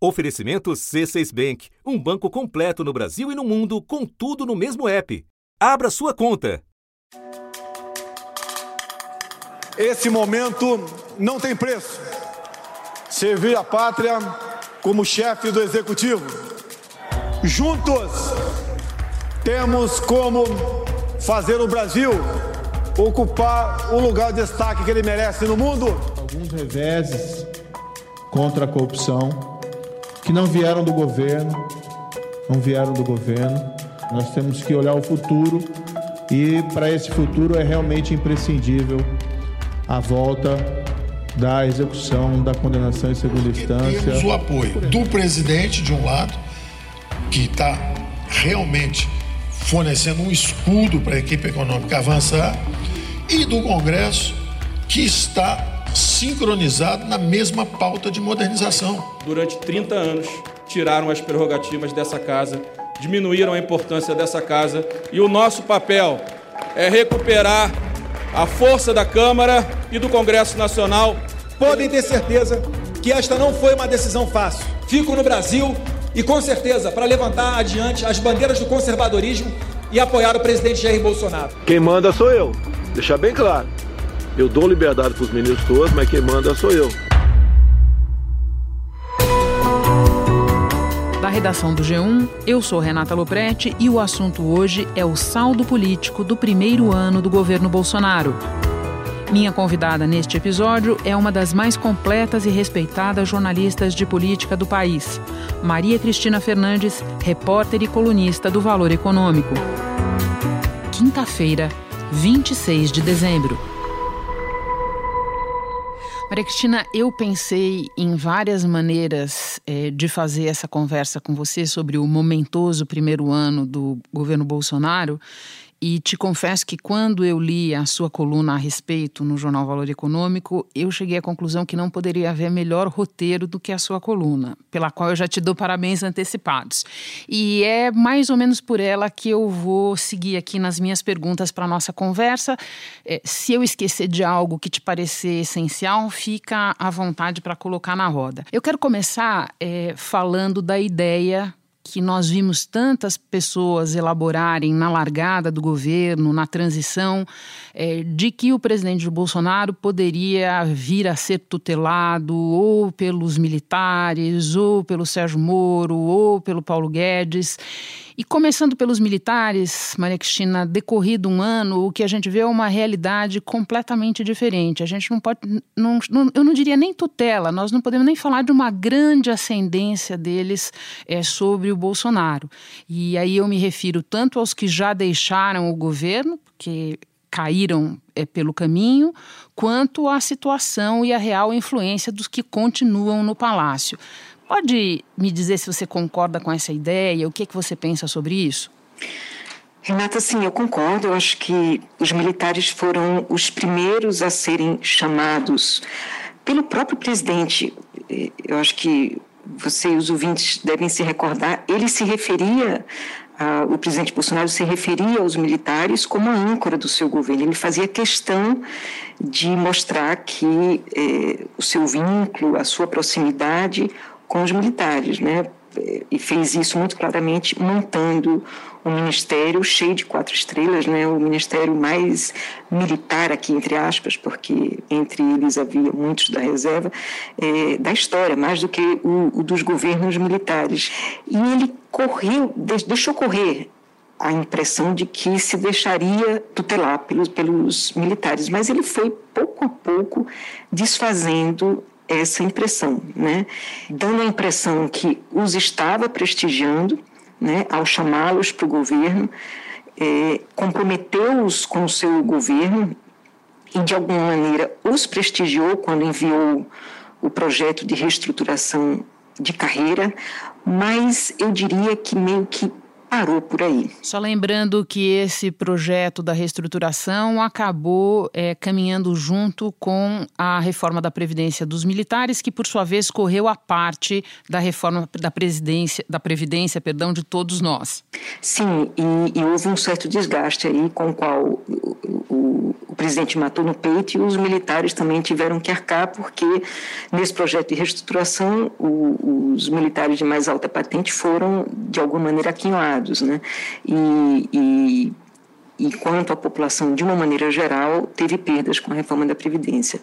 Oferecimento C6 Bank, um banco completo no Brasil e no mundo, com tudo no mesmo app. Abra sua conta. Esse momento não tem preço. Servir a pátria como chefe do executivo. Juntos temos como fazer o Brasil ocupar o lugar de destaque que ele merece no mundo. Alguns reveses contra a corrupção que não vieram do governo, não vieram do governo. Nós temos que olhar o futuro e para esse futuro é realmente imprescindível a volta da execução da condenação em segunda instância. Temos o apoio do presidente de um lado, que está realmente fornecendo um escudo para a equipe econômica avançar, e do Congresso, que está sincronizado na mesma pauta de modernização. Durante 30 anos, tiraram as prerrogativas dessa casa, diminuíram a importância dessa casa e o nosso papel é recuperar a força da Câmara e do Congresso Nacional. Podem ter certeza que esta não foi uma decisão fácil. Fico no Brasil e com certeza para levantar adiante as bandeiras do conservadorismo e apoiar o presidente Jair Bolsonaro. Quem manda sou eu, deixar bem claro. Eu dou liberdade para os meninos todos, mas quem manda sou eu. Da redação do G1, eu sou Renata Loprete e o assunto hoje é o saldo político do primeiro ano do governo Bolsonaro. Minha convidada neste episódio é uma das mais completas e respeitadas jornalistas de política do país, Maria Cristina Fernandes, repórter e colunista do Valor Econômico. Quinta-feira, 26 de dezembro. Maria Cristina, eu pensei em várias maneiras é, de fazer essa conversa com você sobre o momentoso primeiro ano do governo Bolsonaro e te confesso que quando eu li a sua coluna a respeito no jornal Valor Econômico, eu cheguei à conclusão que não poderia haver melhor roteiro do que a sua coluna, pela qual eu já te dou parabéns antecipados. E é mais ou menos por ela que eu vou seguir aqui nas minhas perguntas para nossa conversa. É, se eu esquecer de algo que te parecer essencial, fica à vontade para colocar na roda. Eu quero começar é, falando da ideia que nós vimos tantas pessoas elaborarem na largada do governo, na transição, é, de que o presidente Bolsonaro poderia vir a ser tutelado ou pelos militares, ou pelo Sérgio Moro, ou pelo Paulo Guedes. E começando pelos militares, Maria Cristina, decorrido um ano, o que a gente vê é uma realidade completamente diferente. A gente não pode, não, não, eu não diria nem tutela, nós não podemos nem falar de uma grande ascendência deles é, sobre o Bolsonaro. E aí eu me refiro tanto aos que já deixaram o governo, que caíram é, pelo caminho, quanto à situação e a real influência dos que continuam no palácio. Pode me dizer se você concorda com essa ideia? O que, é que você pensa sobre isso? Renata, sim, eu concordo. Eu acho que os militares foram os primeiros a serem chamados pelo próprio presidente. Eu acho que você e os ouvintes devem se recordar, ele se referia, uh, o presidente Bolsonaro se referia aos militares como a âncora do seu governo. Ele fazia questão de mostrar que eh, o seu vínculo, a sua proximidade com os militares, né? E fez isso muito claramente montando um ministério cheio de quatro estrelas, né? O ministério mais militar aqui entre aspas, porque entre eles havia muitos da reserva é, da história, mais do que o, o dos governos militares. E ele correu, deixou correr a impressão de que se deixaria tutelar pelos, pelos militares, mas ele foi pouco a pouco desfazendo essa impressão, né? dando a impressão que os estava prestigiando né, ao chamá-los para o governo, é, comprometeu-os com o seu governo e, de alguma maneira, os prestigiou quando enviou o projeto de reestruturação de carreira, mas eu diria que meio que parou por aí. Só lembrando que esse projeto da reestruturação acabou é, caminhando junto com a reforma da Previdência dos militares, que por sua vez correu a parte da reforma da presidência, da Previdência, perdão, de todos nós. Sim, e, e houve um certo desgaste aí com o qual o, o, o presidente matou no peito e os militares também tiveram que arcar, porque nesse projeto de reestruturação o, os militares de mais alta patente foram, de alguma maneira, aquinhoados. Né? E, e enquanto a população, de uma maneira geral, teve perdas com a reforma da Previdência.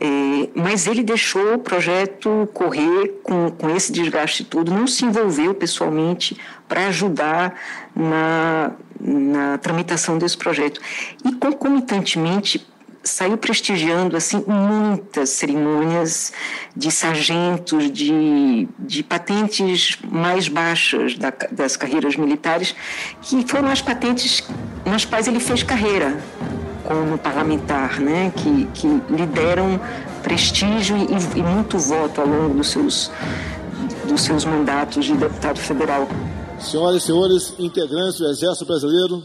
É, mas ele deixou o projeto correr com, com esse desgaste todo, não se envolveu pessoalmente para ajudar na, na tramitação desse projeto. E, concomitantemente, saiu prestigiando assim muitas cerimônias de sargentos, de, de patentes mais baixas da, das carreiras militares, que foram as patentes nas quais ele fez carreira como parlamentar, né, que, que lhe deram prestígio e, e muito voto ao longo dos seus, dos seus mandatos de deputado federal. Senhoras e senhores integrantes do Exército Brasileiro,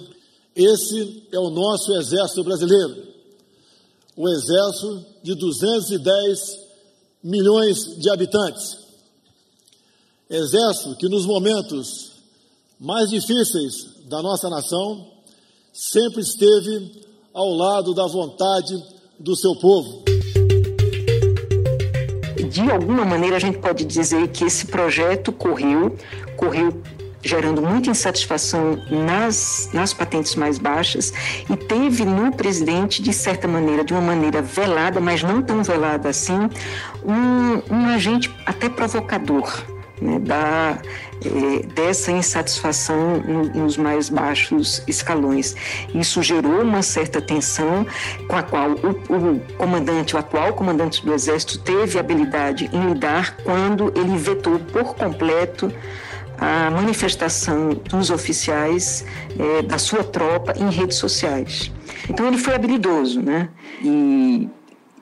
esse é o nosso Exército Brasileiro o exército de 210 milhões de habitantes. Exército que, nos momentos mais difíceis da nossa nação, sempre esteve ao lado da vontade do seu povo. De alguma maneira, a gente pode dizer que esse projeto correu, correu gerando muita insatisfação nas, nas patentes mais baixas e teve no presidente, de certa maneira, de uma maneira velada, mas não tão velada assim, um, um agente até provocador. Né, da, eh, dessa insatisfação no, nos mais baixos escalões. Isso gerou uma certa tensão com a qual o, o, comandante, o atual comandante do Exército, teve habilidade em lidar quando ele vetou por completo a manifestação dos oficiais é, da sua tropa em redes sociais. Então ele foi habilidoso, né? E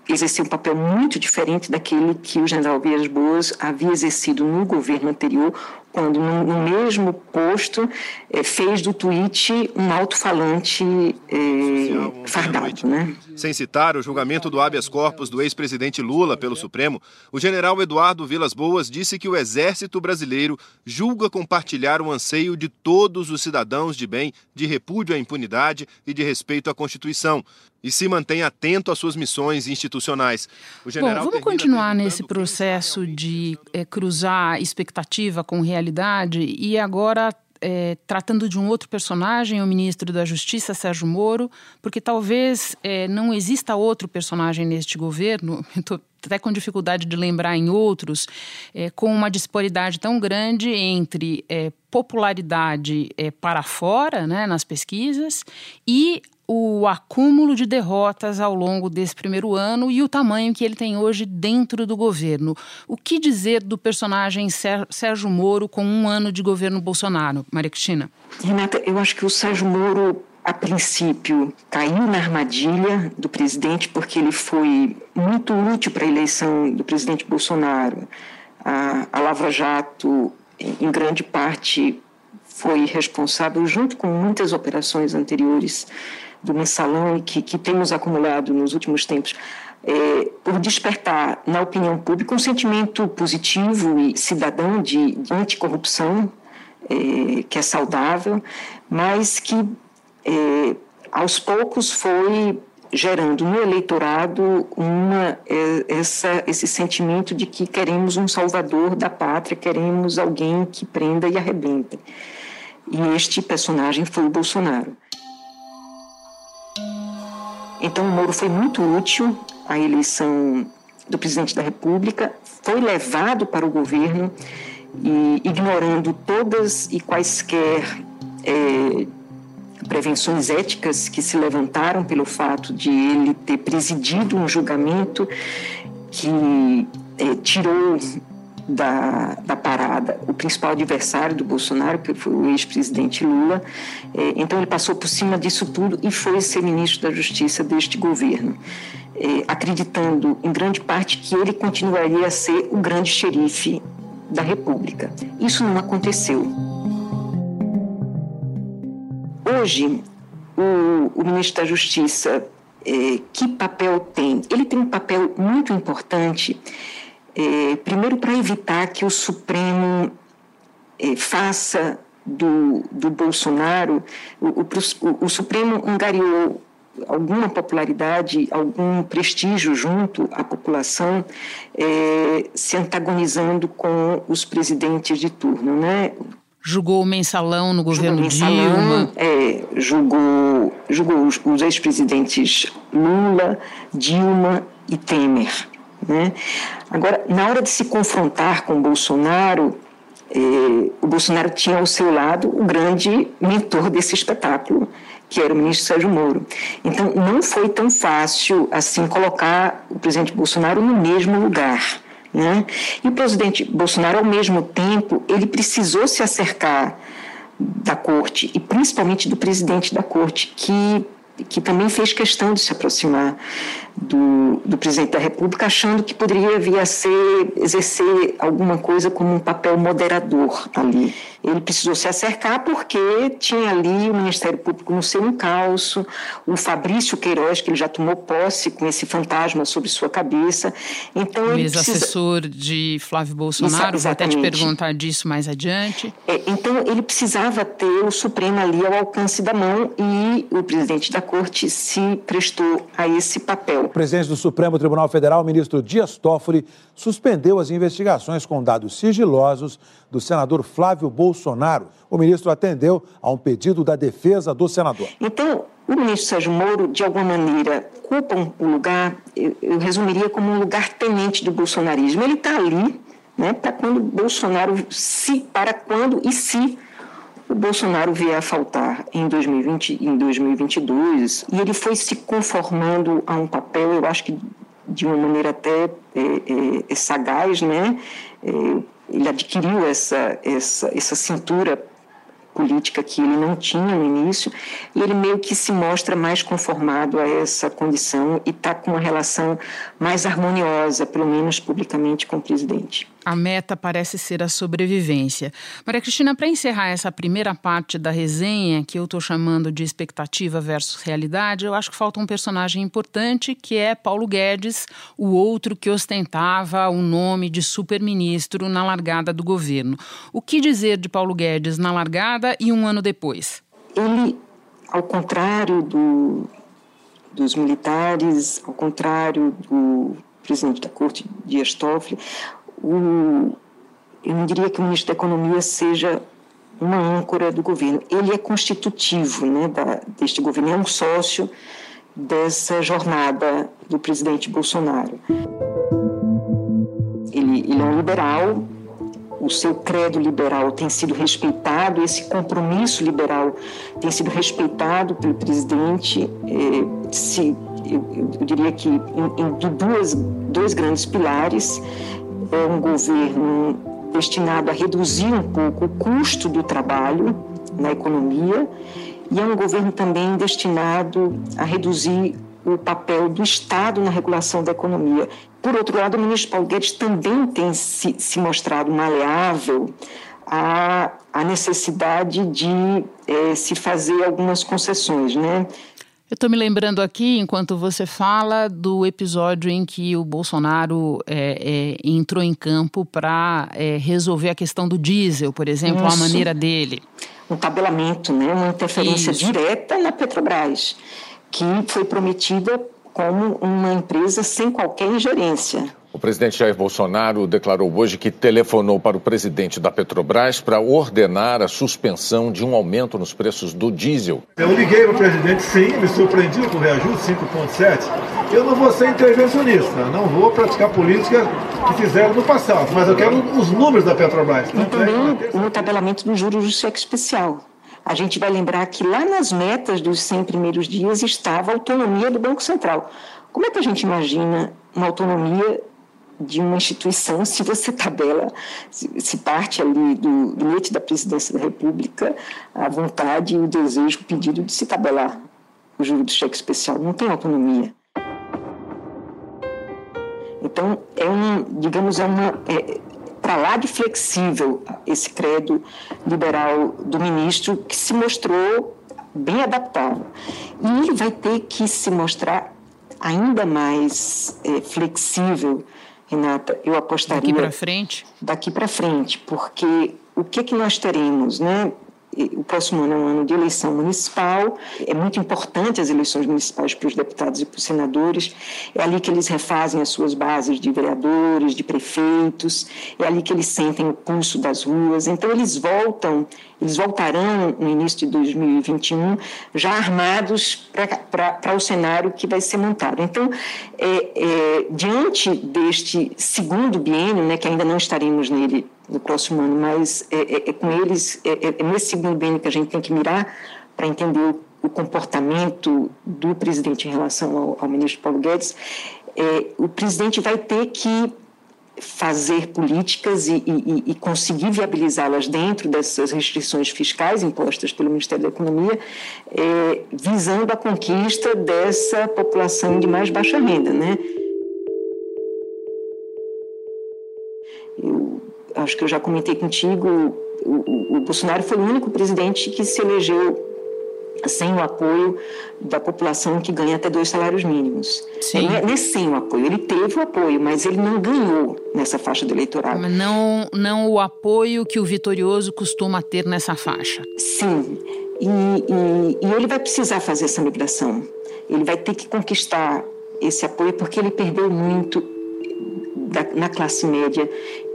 exerceu um papel muito diferente daquele que o general Vias Boas havia exercido no governo anterior, quando no, no mesmo posto é, fez do tweet um alto-falante é, fardado. Né? Sem citar o julgamento do habeas corpus do ex-presidente Lula pelo Supremo, o general Eduardo Vilas Boas disse que o Exército Brasileiro julga compartilhar o anseio de todos os cidadãos de bem de repúdio à impunidade e de respeito à Constituição, e se mantém atento às suas missões institucionais. Bom, vamos continuar nesse processo de é, cruzar expectativa com realidade e agora é, tratando de um outro personagem, o ministro da Justiça, Sérgio Moro, porque talvez é, não exista outro personagem neste governo, estou até com dificuldade de lembrar em outros, é, com uma disparidade tão grande entre é, popularidade é, para fora, né, nas pesquisas, e o acúmulo de derrotas ao longo desse primeiro ano e o tamanho que ele tem hoje dentro do governo. O que dizer do personagem Sérgio Moro com um ano de governo Bolsonaro, Maria Cristina? Renata, eu acho que o Sérgio Moro a princípio, caiu na armadilha do presidente, porque ele foi muito útil para a eleição do presidente Bolsonaro. A, a Lava Jato, em grande parte, foi responsável, junto com muitas operações anteriores, do mensalão e que, que temos acumulado nos últimos tempos, é, por despertar na opinião pública um sentimento positivo e cidadão de, de anticorrupção, é, que é saudável, mas que é, aos poucos foi gerando no eleitorado uma, é, essa, esse sentimento de que queremos um salvador da pátria, queremos alguém que prenda e arrebenta. E este personagem foi o Bolsonaro. Então, o Moro foi muito útil à eleição do presidente da República, foi levado para o governo e, ignorando todas e quaisquer é, prevenções éticas que se levantaram pelo fato de ele ter presidido um julgamento que é, tirou da, da parada o principal adversário do Bolsonaro, que foi o ex-presidente Lula. É, então, ele passou por cima disso tudo e foi ser ministro da Justiça deste governo, é, acreditando, em grande parte, que ele continuaria a ser o grande xerife da República. Isso não aconteceu. Hoje, o, o ministro da Justiça, é, que papel tem? Ele tem um papel muito importante é, primeiro, para evitar que o Supremo é, faça do, do Bolsonaro, o, o, o, Supremo angariou alguma popularidade, algum prestígio junto à população, é, se antagonizando com os presidentes de turno, né? Julgou o mensalão no governo mensalão, Dilma. É, julgou, julgou os, os ex-presidentes Lula, Dilma e Temer. Né? Agora, na hora de se confrontar com Bolsonaro, eh, o Bolsonaro tinha ao seu lado o grande mentor desse espetáculo, que era o ministro Sérgio Moro. Então, não foi tão fácil assim colocar o presidente Bolsonaro no mesmo lugar. Né? E o presidente Bolsonaro, ao mesmo tempo, ele precisou se acercar da corte e principalmente do presidente da corte, que que também fez questão de se aproximar do, do, presidente da República, achando que poderia vir a ser, exercer alguma coisa como um papel moderador ali. Ele precisou se acercar porque tinha ali o Ministério Público no seu encalço, o Fabrício Queiroz, que ele já tomou posse com esse fantasma sobre sua cabeça. Então, ele Ex-assessor precisa... de Flávio Bolsonaro, vou até te perguntar disso mais adiante. É, então, ele precisava ter o Supremo ali ao alcance da mão e o presidente da Corte se prestou a esse papel. Presidente do Supremo Tribunal Federal, ministro Dias Toffoli, suspendeu as investigações com dados sigilosos do senador Flávio Bolsonaro. O ministro atendeu a um pedido da defesa do senador. Então, o ministro Sérgio Moro, de alguma maneira, culpa o lugar, eu, eu resumiria como um lugar tenente do bolsonarismo. Ele está ali né, para quando Bolsonaro, se, para quando e se o Bolsonaro vier a faltar em 2020, em 2022, e ele foi se conformando a um papel, eu acho que de uma maneira até é, é, é sagaz, né? É, ele adquiriu essa, essa, essa cintura política que ele não tinha no início, e ele meio que se mostra mais conformado a essa condição e está com uma relação mais harmoniosa, pelo menos publicamente, com o presidente. A meta parece ser a sobrevivência. Maria Cristina, para encerrar essa primeira parte da resenha, que eu estou chamando de expectativa versus realidade, eu acho que falta um personagem importante, que é Paulo Guedes, o outro que ostentava o nome de superministro na largada do governo. O que dizer de Paulo Guedes na largada e um ano depois? Ele, ao contrário do, dos militares, ao contrário do presidente da corte, Dias Toffoli, o, eu não diria que o ministro da Economia seja uma âncora do governo. Ele é constitutivo né, da, deste governo, é um sócio dessa jornada do presidente Bolsonaro. Ele, ele é um liberal, o seu credo liberal tem sido respeitado, esse compromisso liberal tem sido respeitado pelo presidente. É, se, eu, eu, diria que em, em duas, dois grandes pilares é um governo destinado a reduzir um pouco o custo do trabalho na economia e é um governo também destinado a reduzir o papel do Estado na regulação da economia. Por outro lado, o ministro Paulo Guedes também tem se, se mostrado maleável à, à necessidade de é, se fazer algumas concessões, né? Eu estou me lembrando aqui, enquanto você fala, do episódio em que o Bolsonaro é, é, entrou em campo para é, resolver a questão do diesel, por exemplo, Isso. a maneira dele. Um tabelamento, né? uma interferência Isso. direta na Petrobras, que foi prometida como uma empresa sem qualquer ingerência. O presidente Jair Bolsonaro declarou hoje que telefonou para o presidente da Petrobras para ordenar a suspensão de um aumento nos preços do diesel. Eu liguei para o presidente, sim, me surpreendi com o reajuste 5,7. Eu não vou ser intervencionista, não vou praticar política que fizeram no passado, mas eu quero os números da Petrobras. E também o tabelamento dos juros do cheque especial. A gente vai lembrar que lá nas metas dos 100 primeiros dias estava a autonomia do Banco Central. Como é que a gente imagina uma autonomia de uma instituição, se você tabela, se, parte ali do, leite da presidência da República, a vontade, o desejo, o pedido de se tabelar o juro do cheque especial. Não tem autonomia. Então, é um, digamos, é uma. É, para lá de flexível esse credo liberal do ministro, que se mostrou bem adaptável. E ele vai ter que se mostrar ainda mais é, flexível Renata, eu apostaria daqui para frente. Daqui para frente, porque o que que nós teremos, né? O próximo ano é um ano de eleição municipal, é muito importante as eleições municipais para os deputados e para os senadores, é ali que eles refazem as suas bases de vereadores, de prefeitos, é ali que eles sentem o pulso das ruas, então eles voltam, eles voltarão no início de 2021 já armados para o cenário que vai ser montado. Então, é, é, diante deste segundo biênio, né, que ainda não estaremos nele no próximo ano, mas é, é, é com eles, é, é, é, nesse segundo bem que a gente tem que mirar para entender o, o, comportamento do presidente em relação ao, ao ministro Paulo Guedes. O presidente vai ter que fazer políticas e, e, e conseguir viabilizá-las dentro dessas restrições fiscais impostas pelo Ministério da Economia, é, visando a conquista dessa população de mais baixa renda, né? Eu acho que eu já comentei contigo, o, o, o Bolsonaro foi o único presidente que se elegeu sem o apoio da população que ganha até dois salários mínimos. Sim. Não é, sem o apoio, ele teve o apoio, mas ele não ganhou nessa faixa do eleitorado. Mas não, não o apoio que o vitorioso costuma ter nessa faixa. Sim, e, e, e ele vai precisar fazer essa migração. Ele vai ter que conquistar esse apoio porque ele perdeu muito da, na classe média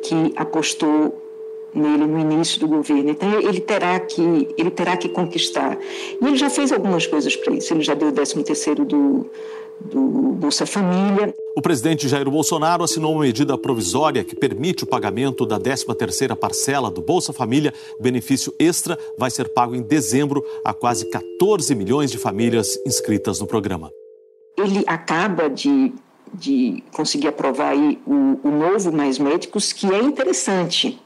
que apostou nele no início do governo. Então ele terá que ele terá que conquistar. E ele já fez algumas coisas para isso. Ele já deu o 13 terceiro do do Bolsa Família. O presidente Jair Bolsonaro assinou uma medida provisória que permite o pagamento da 13ª parcela do Bolsa Família. benefício extra vai ser pago em dezembro a quase 14 milhões de famílias inscritas no programa. Ele acaba de de conseguir aprovar aí o, o novo Mais Médicos, que é interessante.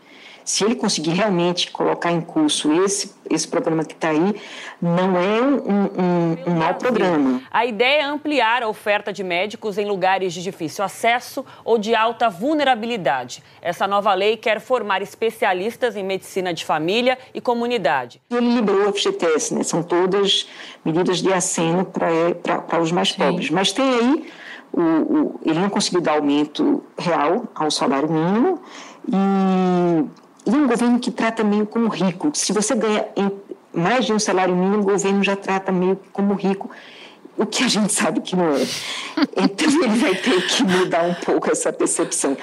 Se ele conseguir realmente colocar em curso esse, esse programa que está aí, não é um, um, um mau programa. A ideia é ampliar a oferta de médicos em lugares de difícil acesso ou de alta vulnerabilidade. Essa nova lei quer formar especialistas em medicina de família e comunidade. Ele liberou o FGTS, né? São todas medidas de aceno para os mais Sim. pobres. Mas tem aí o, o, ele não conseguiu dar aumento real ao salário mínimo e, e é um governo que trata meio como rico. Se você ganha mais de um salário mínimo, o governo já trata meio como rico, o que a gente sabe que não é. Então ele vai ter que mudar um pouco essa percepção.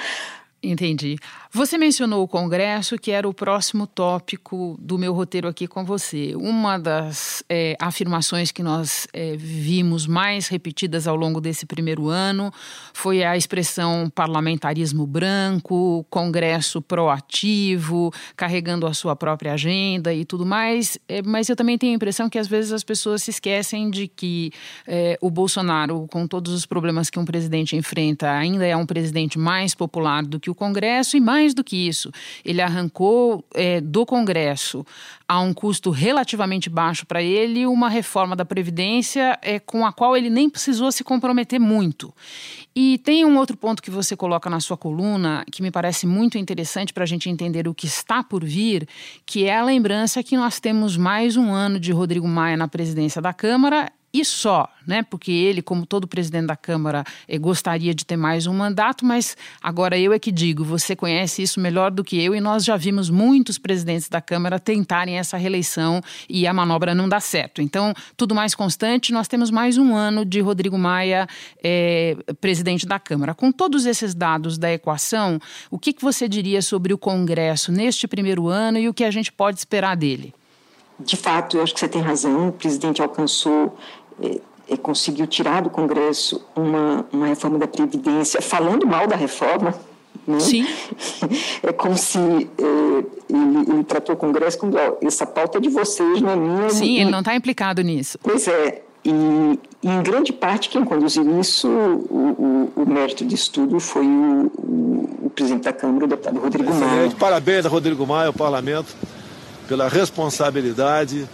Entendi. Você mencionou o Congresso, que era o próximo tópico do meu roteiro aqui com você. Uma das é, afirmações que nós é, vimos mais repetidas ao longo desse primeiro ano foi a expressão parlamentarismo branco, Congresso proativo, carregando a sua própria agenda e tudo mais. É, mas eu também tenho a impressão que às vezes as pessoas se esquecem de que é, o Bolsonaro, com todos os problemas que um presidente enfrenta, ainda é um presidente mais popular do que o Congresso e mais mais do que isso, ele arrancou é, do Congresso a um custo relativamente baixo para ele uma reforma da Previdência é, com a qual ele nem precisou se comprometer muito. E tem um outro ponto que você coloca na sua coluna que me parece muito interessante para a gente entender o que está por vir, que é a lembrança que nós temos mais um ano de Rodrigo Maia na presidência da Câmara e só, né? Porque ele, como todo presidente da Câmara, eh, gostaria de ter mais um mandato, mas agora eu é que digo, você conhece isso melhor do que eu e nós já vimos muitos presidentes da Câmara tentarem essa reeleição e a manobra não dá certo. Então, tudo mais constante, nós temos mais um ano de Rodrigo Maia eh, presidente da Câmara. Com todos esses dados da equação, o que, que você diria sobre o Congresso neste primeiro ano e o que a gente pode esperar dele? De fato, eu acho que você tem razão. O presidente alcançou, conseguiu tirar do Congresso uma, uma reforma da Previdência, falando mal da reforma. Né? Sim. É como se é, ele, ele, tratou o Congresso como: ó, essa pauta é de vocês, não é minha. Sim, e... ele não está implicado nisso. Pois é. E, e, em grande parte, quem conduziu isso, o, o, o mérito de estudo foi o, o, presidente da Câmara, o deputado Rodrigo Maia. Parabéns a Rodrigo Maia, ao parlamento pela responsabilidade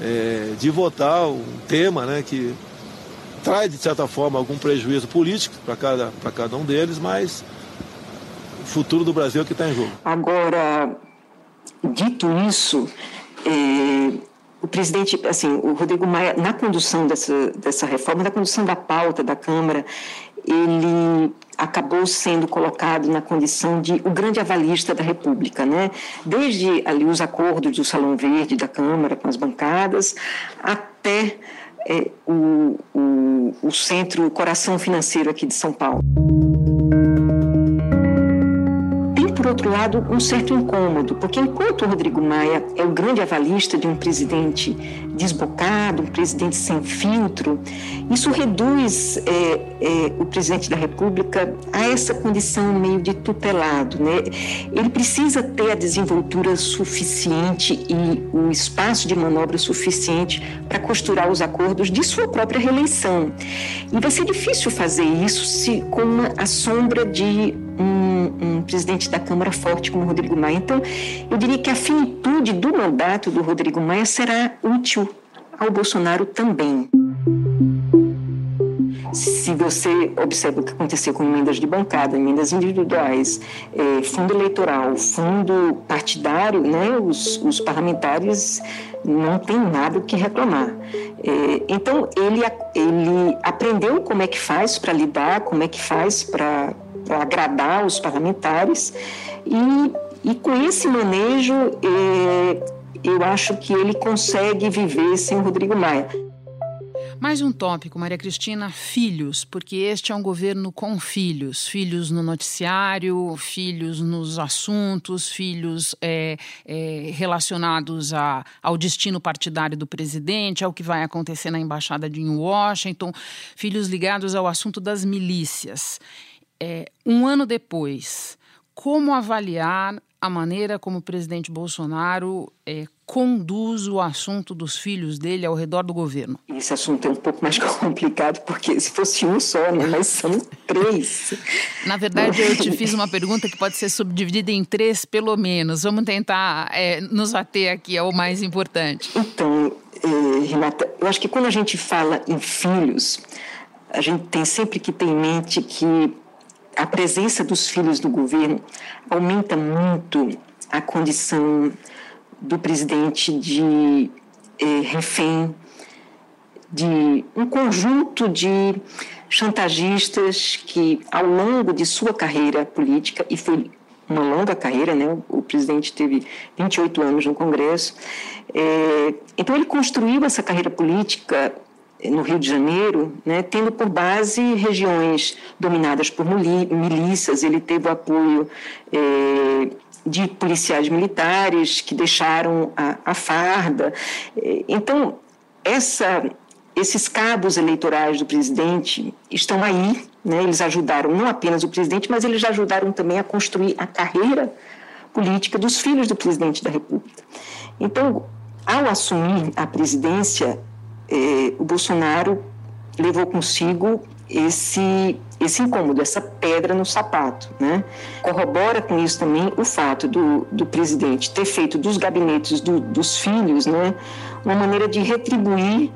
é, de votar um tema né, que traz, de certa forma, algum prejuízo político para cada, cada um deles, mas o futuro do Brasil é que está em jogo. Agora, dito isso, é, o presidente, assim, o Rodrigo Maia, na condução dessa, dessa reforma, na condução da pauta da Câmara, ele acabou sendo colocado na condição de o grande avalista da República, né? Desde ali os acordos do Salão Verde da Câmara com as bancadas, até é, o, o, o centro, o coração financeiro aqui de São Paulo por outro lado, um certo incômodo, porque enquanto o Rodrigo Maia é o grande avalista de um presidente desbocado, um presidente sem filtro, isso reduz é, é, o presidente da República a essa condição meio de tutelado. Né? Ele precisa ter a desenvoltura suficiente e o espaço de manobra suficiente para costurar os acordos de sua própria reeleição. E vai ser difícil fazer isso se com a sombra de um, um, presidente da Câmara forte como Rodrigo Maia. Então, eu diria que a finitude do mandato do Rodrigo Maia será útil ao Bolsonaro também. Se você observa o que aconteceu com emendas de bancada, emendas individuais, é, fundo eleitoral, fundo partidário, né, os, os parlamentares não têm nada o que reclamar. É, então, ele, ele aprendeu como é que faz para lidar, como é que faz para para agradar os parlamentares. E, e com esse manejo é, eu acho que ele consegue viver sem o Rodrigo Maia. Mais um tópico, Maria Cristina, filhos, porque este é um governo com filhos, filhos no noticiário, filhos nos assuntos, filhos é, é, relacionados a, ao destino partidário do presidente, ao que vai acontecer na embaixada de Washington, filhos ligados ao assunto das milícias é, um ano depois, como avaliar a maneira como o presidente Bolsonaro é, conduz o assunto dos filhos dele ao redor do governo? Esse assunto é um pouco mais complicado, porque se fosse um só, né? mas são três. Na verdade, eu te fiz uma pergunta que pode ser subdividida em três, pelo menos. Vamos tentar é, nos ater aqui ao mais importante. Então, eh, Renata, eu acho que quando a gente fala em filhos, a gente tem sempre que ter em mente que a presença dos filhos no governo aumenta muito a condição do presidente de eh, refém de um conjunto de chantagistas que, ao longo de sua carreira política, e foi uma longa carreira, né? o presidente teve 28 anos no Congresso, eh, então ele construiu essa carreira política no Rio de Janeiro, né, tendo por base regiões dominadas por milícias, ele teve o apoio é, de policiais militares que deixaram a, a farda. É, então, essa, esses cabos eleitorais do presidente estão aí, né, eles ajudaram não apenas o presidente, mas eles ajudaram também a construir a carreira política dos filhos do presidente da República. Então, ao assumir a presidência, eh, o Bolsonaro levou consigo esse esse incômodo, essa pedra no sapato. Né? Corrobora com isso também o fato do, do presidente ter feito dos gabinetes do, dos filhos né, uma maneira de retribuir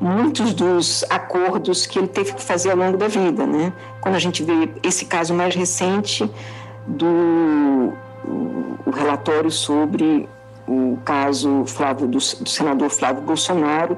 muitos dos acordos que ele teve que fazer ao longo da vida. Né? Quando a gente vê esse caso mais recente do o relatório sobre o caso Flávio, do, do senador Flávio Bolsonaro,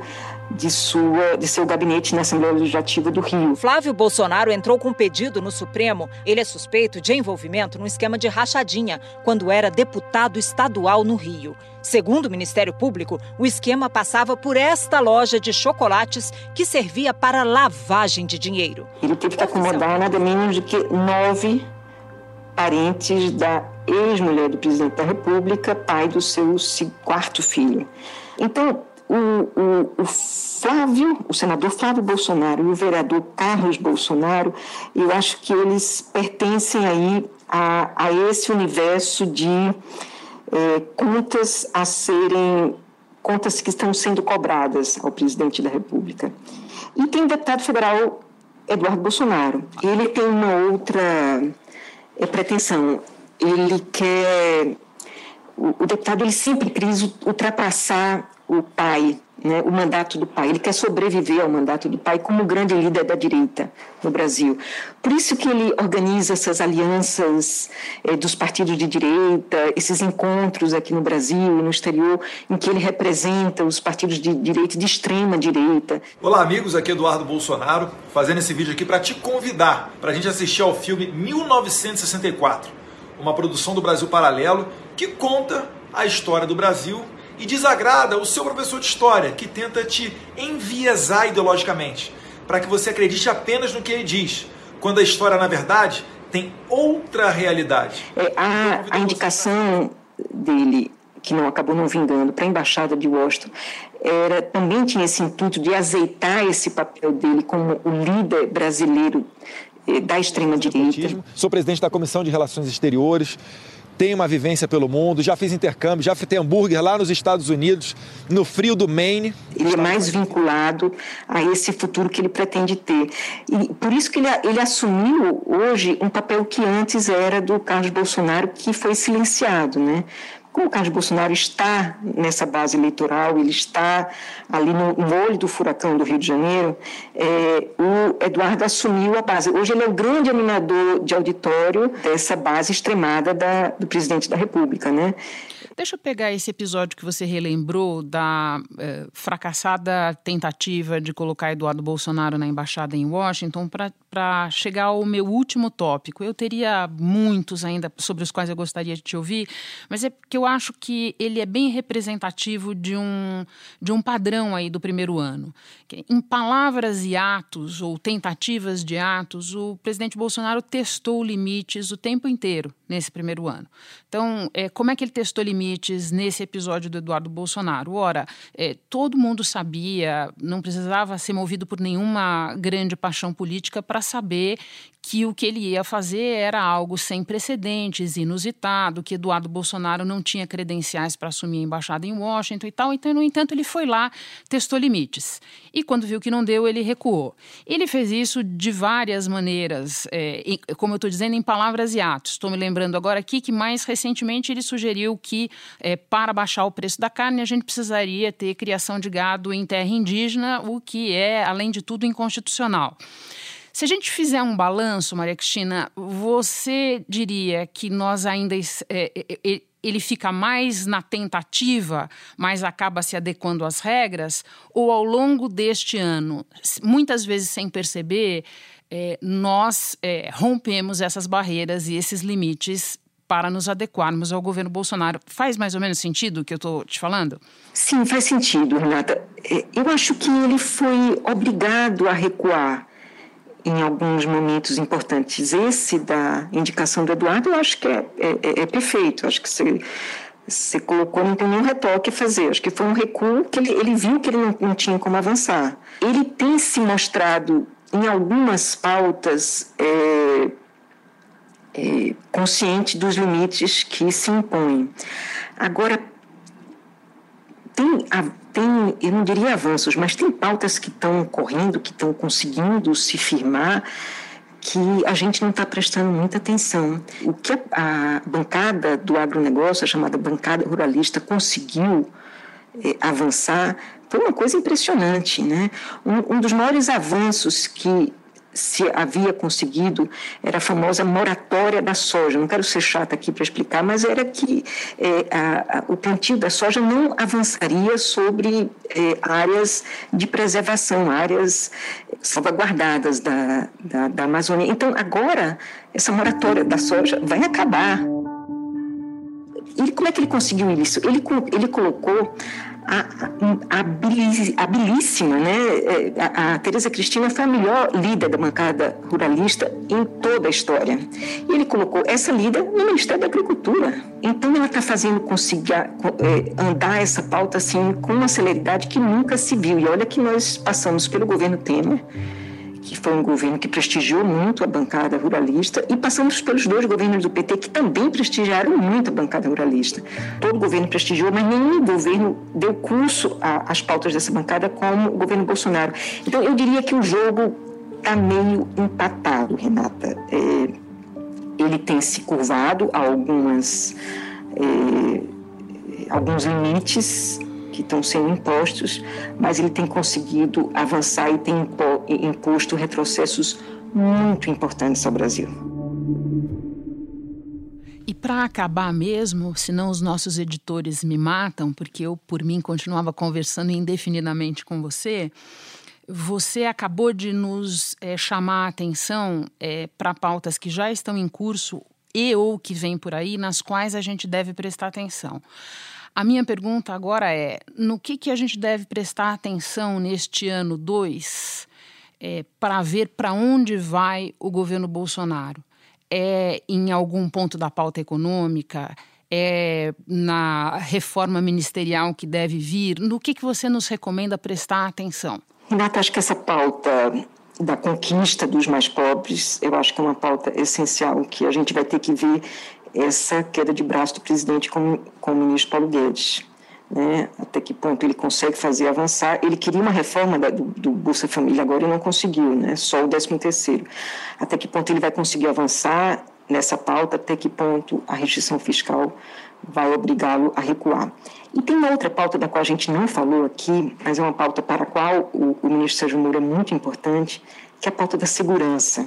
de, sua, de seu gabinete na Assembleia Legislativa do Rio. Flávio Bolsonaro entrou com um pedido no Supremo. Ele é suspeito de envolvimento no esquema de rachadinha, quando era deputado estadual no Rio. Segundo o Ministério Público, o esquema passava por esta loja de chocolates que servia para lavagem de dinheiro. Ele teve que acomodar nada menos do que nove parentes da ex-mulher do presidente da República, pai do seu quarto filho. Então, o, o, o, Flávio, o senador Flávio Bolsonaro e o vereador Carlos Bolsonaro, eu acho que eles pertencem aí a, a esse universo de é, contas a serem contas que estão sendo cobradas ao presidente da República. E tem o deputado federal Eduardo Bolsonaro. Ele tem uma outra é, pretensão. Ele quer o, o deputado ele sempre quis ultrapassar o pai né, o mandato do pai, ele quer sobreviver ao mandato do pai como grande líder da direita no Brasil. Por isso que ele organiza essas alianças eh, dos partidos de direita, esses encontros aqui no Brasil e no exterior, em que ele representa os partidos de direita, de extrema direita. Olá, amigos, aqui é Eduardo Bolsonaro, fazendo esse vídeo aqui para te convidar para a gente assistir ao filme 1964, uma produção do Brasil Paralelo que conta a história do Brasil e desagrada o seu professor de história, que tenta te enviesar ideologicamente, para que você acredite apenas no que ele diz, quando a história, na verdade, tem outra realidade. É, a, a indicação dele, que não acabou não vingando, para a Embaixada de Washington, era, também tinha esse intuito de azeitar esse papel dele como o líder brasileiro eh, da extrema-direita. Sou presidente da Comissão de Relações Exteriores tem uma vivência pelo mundo, já fiz intercâmbio, já fritei hambúrguer lá nos Estados Unidos, no frio do Maine. Ele é mais vinculado a esse futuro que ele pretende ter. E por isso que ele, ele assumiu hoje um papel que antes era do Carlos Bolsonaro, que foi silenciado, né? Como o Carlos Bolsonaro está nessa base eleitoral, ele está ali no, no olho do furacão do Rio de Janeiro, é, o Eduardo assumiu a base. Hoje ele é o grande animador de auditório dessa base extremada da, do presidente da República, né? Deixa eu pegar esse episódio que você relembrou da eh, fracassada tentativa de colocar Eduardo Bolsonaro na embaixada em Washington para chegar ao meu último tópico. Eu teria muitos ainda sobre os quais eu gostaria de te ouvir, mas é porque eu acho que ele é bem representativo de um, de um padrão aí do primeiro ano. Em palavras e atos, ou tentativas de atos, o presidente Bolsonaro testou limites o tempo inteiro nesse primeiro ano. Então, é, como é que ele testou limites? Limites nesse episódio do Eduardo Bolsonaro. Ora, é, todo mundo sabia, não precisava ser movido por nenhuma grande paixão política para saber que o que ele ia fazer era algo sem precedentes, inusitado, que Eduardo Bolsonaro não tinha credenciais para assumir a embaixada em Washington e tal. Então, no entanto, ele foi lá, testou limites. E quando viu que não deu, ele recuou. Ele fez isso de várias maneiras, é, como eu estou dizendo, em palavras e atos. Estou me lembrando agora aqui que mais recentemente ele sugeriu que, é, para baixar o preço da carne, a gente precisaria ter criação de gado em terra indígena, o que é, além de tudo, inconstitucional. Se a gente fizer um balanço, Maria Cristina, você diria que nós ainda. É, é, é, ele fica mais na tentativa, mas acaba se adequando às regras? Ou ao longo deste ano, muitas vezes sem perceber, é, nós é, rompemos essas barreiras e esses limites para nos adequarmos ao governo Bolsonaro. Faz mais ou menos sentido o que eu estou te falando? Sim, faz sentido, Renata. É, eu acho que ele foi obrigado a recuar em alguns momentos importantes. Esse da indicação do Eduardo, eu acho que é, é, é, é perfeito. Acho que você, você colocou, não tem nenhum retoque a fazer. Acho que foi um recuo que ele, ele viu que ele não, não tinha como avançar. Ele tem se mostrado em algumas pautas é, é, consciente dos limites que se impõem. Agora, tem, tem, eu não diria avanços, mas tem pautas que estão correndo, que estão conseguindo se firmar, que a gente não está prestando muita atenção. O que a, a, bancada do agronegócio, a chamada bancada ruralista, conseguiu é, avançar foi uma coisa impressionante. Né? Um, um dos maiores avanços que se havia conseguido era a famosa moratória da soja. Não quero ser chata aqui para explicar, mas era que é, a, a, o plantio da soja não avançaria sobre é, áreas de preservação, áreas salvaguardadas da, da, da Amazônia. Então, agora, essa moratória da soja vai acabar. E como é que ele conseguiu isso? Ele, ele colocou habilíssima, né? É, a, a Tereza Cristina foi a melhor líder da bancada ruralista em toda a história. E ele colocou essa líder no Ministério da Agricultura. Então ela está fazendo conseguir é, andar essa pauta assim com uma celeridade que nunca se viu. E olha que nós passamos pelo governo Temer que foi um governo que prestigiou muito a bancada ruralista, e passamos pelos dois governos do PT que também prestigiaram muito a bancada ruralista. Todo governo prestigiou, mas nenhum governo deu curso às pautas dessa bancada como o governo Bolsonaro. Então, eu diria que o jogo está meio empatado, Renata. É, ele tem se curvado a algumas, é, alguns limites que estão sendo impostos, mas ele tem conseguido avançar e tem imposto retrocessos muito importantes ao Brasil. E para acabar mesmo, senão os nossos editores me matam, porque eu, por mim, continuava conversando indefinidamente com você, você acabou de nos é, chamar a atenção é, para pautas que já estão em curso e ou que vêm por aí, nas quais a gente deve prestar atenção. A minha pergunta agora é: no que, que a gente deve prestar atenção neste ano 2 é, para ver para onde vai o governo Bolsonaro? É em algum ponto da pauta econômica? É na reforma ministerial que deve vir? No que, que você nos recomenda prestar atenção? Renata, acho que essa pauta da conquista dos mais pobres, eu acho que é uma pauta essencial que a gente vai ter que ver essa queda de braço do presidente com, com o ministro Paulo Guedes. Né? Até que ponto ele consegue fazer avançar. Ele queria uma reforma da, do, do, Bolsa Família agora e não conseguiu, né? só o 13 terceiro. Até que ponto ele vai conseguir avançar nessa pauta, até que ponto a restrição fiscal vai obrigá-lo a recuar. E tem uma outra pauta da qual a gente não falou aqui, mas é uma pauta para a qual o, o ministro Sérgio Moro é muito importante, que é a pauta da segurança,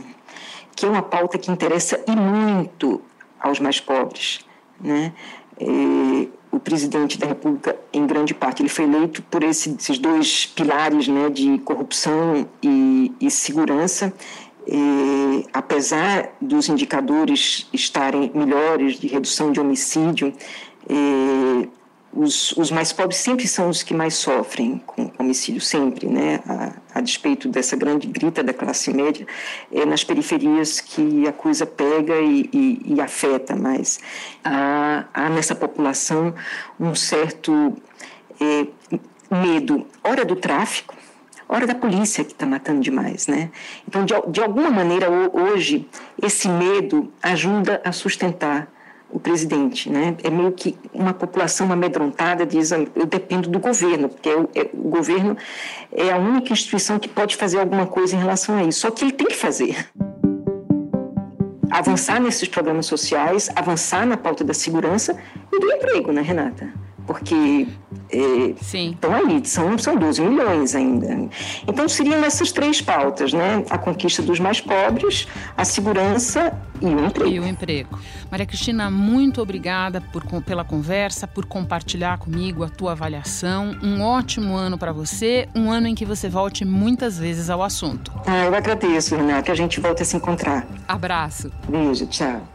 que é uma pauta que interessa e muito aos mais pobres. Né? E o presidente da República, em grande parte, ele foi eleito por esses dois pilares né, de corrupção e, e segurança. E, apesar dos indicadores estarem melhores de redução de homicídio, e, os, os mais pobres sempre são os que mais sofrem com homicídio, sempre, né? A, a despeito dessa grande grita da classe média, é nas periferias que a coisa pega e, e, e afeta mais. Há, há, nessa população um certo é, medo, hora do tráfico, hora da polícia que está matando demais, né? Então, de, de alguma maneira, hoje, esse medo ajuda a sustentar o presidente, né? É meio que uma população amedrontada diz, eu dependo do governo, porque o, governo é a única instituição que pode fazer alguma coisa em relação a isso. Só que ele tem que fazer. Avançar nesses programas sociais, avançar na pauta da segurança e do emprego, né, Renata? Porque é, estão aí, são, são 12 milhões ainda. Então seriam essas três pautas, né? A conquista dos mais pobres, a segurança e o emprego. E o emprego. Maria Cristina, muito obrigada por, pela conversa, por compartilhar comigo a tua avaliação. Um ótimo ano para você, um ano em que você volte muitas vezes ao assunto. Ah, eu agradeço, Renata, que a gente volte a se encontrar. Abraço. Beijo, tchau.